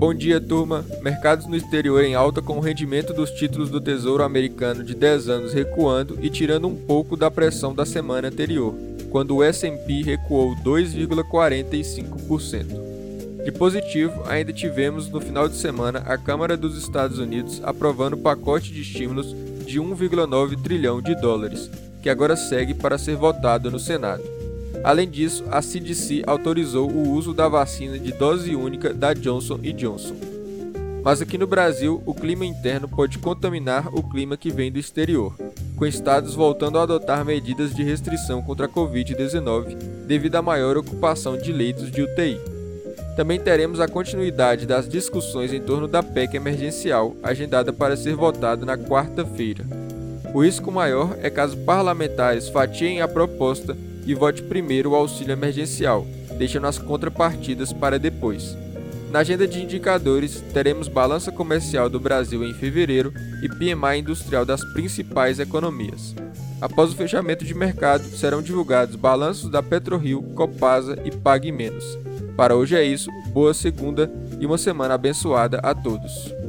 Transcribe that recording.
Bom dia, turma. Mercados no exterior em alta com o rendimento dos títulos do Tesouro Americano de 10 anos recuando e tirando um pouco da pressão da semana anterior, quando o S&P recuou 2,45%. De positivo, ainda tivemos no final de semana a Câmara dos Estados Unidos aprovando o pacote de estímulos de 1,9 trilhão de dólares, que agora segue para ser votado no Senado. Além disso, a CDC autorizou o uso da vacina de dose única da Johnson Johnson. Mas aqui no Brasil, o clima interno pode contaminar o clima que vem do exterior, com estados voltando a adotar medidas de restrição contra a Covid-19 devido à maior ocupação de leitos de UTI. Também teremos a continuidade das discussões em torno da PEC emergencial, agendada para ser votada na quarta-feira. O risco maior é caso parlamentares fatiem a proposta e vote primeiro o auxílio emergencial, deixando as contrapartidas para depois. Na agenda de indicadores, teremos balança comercial do Brasil em fevereiro e PMI industrial das principais economias. Após o fechamento de mercado, serão divulgados balanços da PetroRio, Copasa e Pague Menos. Para hoje é isso, boa segunda e uma semana abençoada a todos.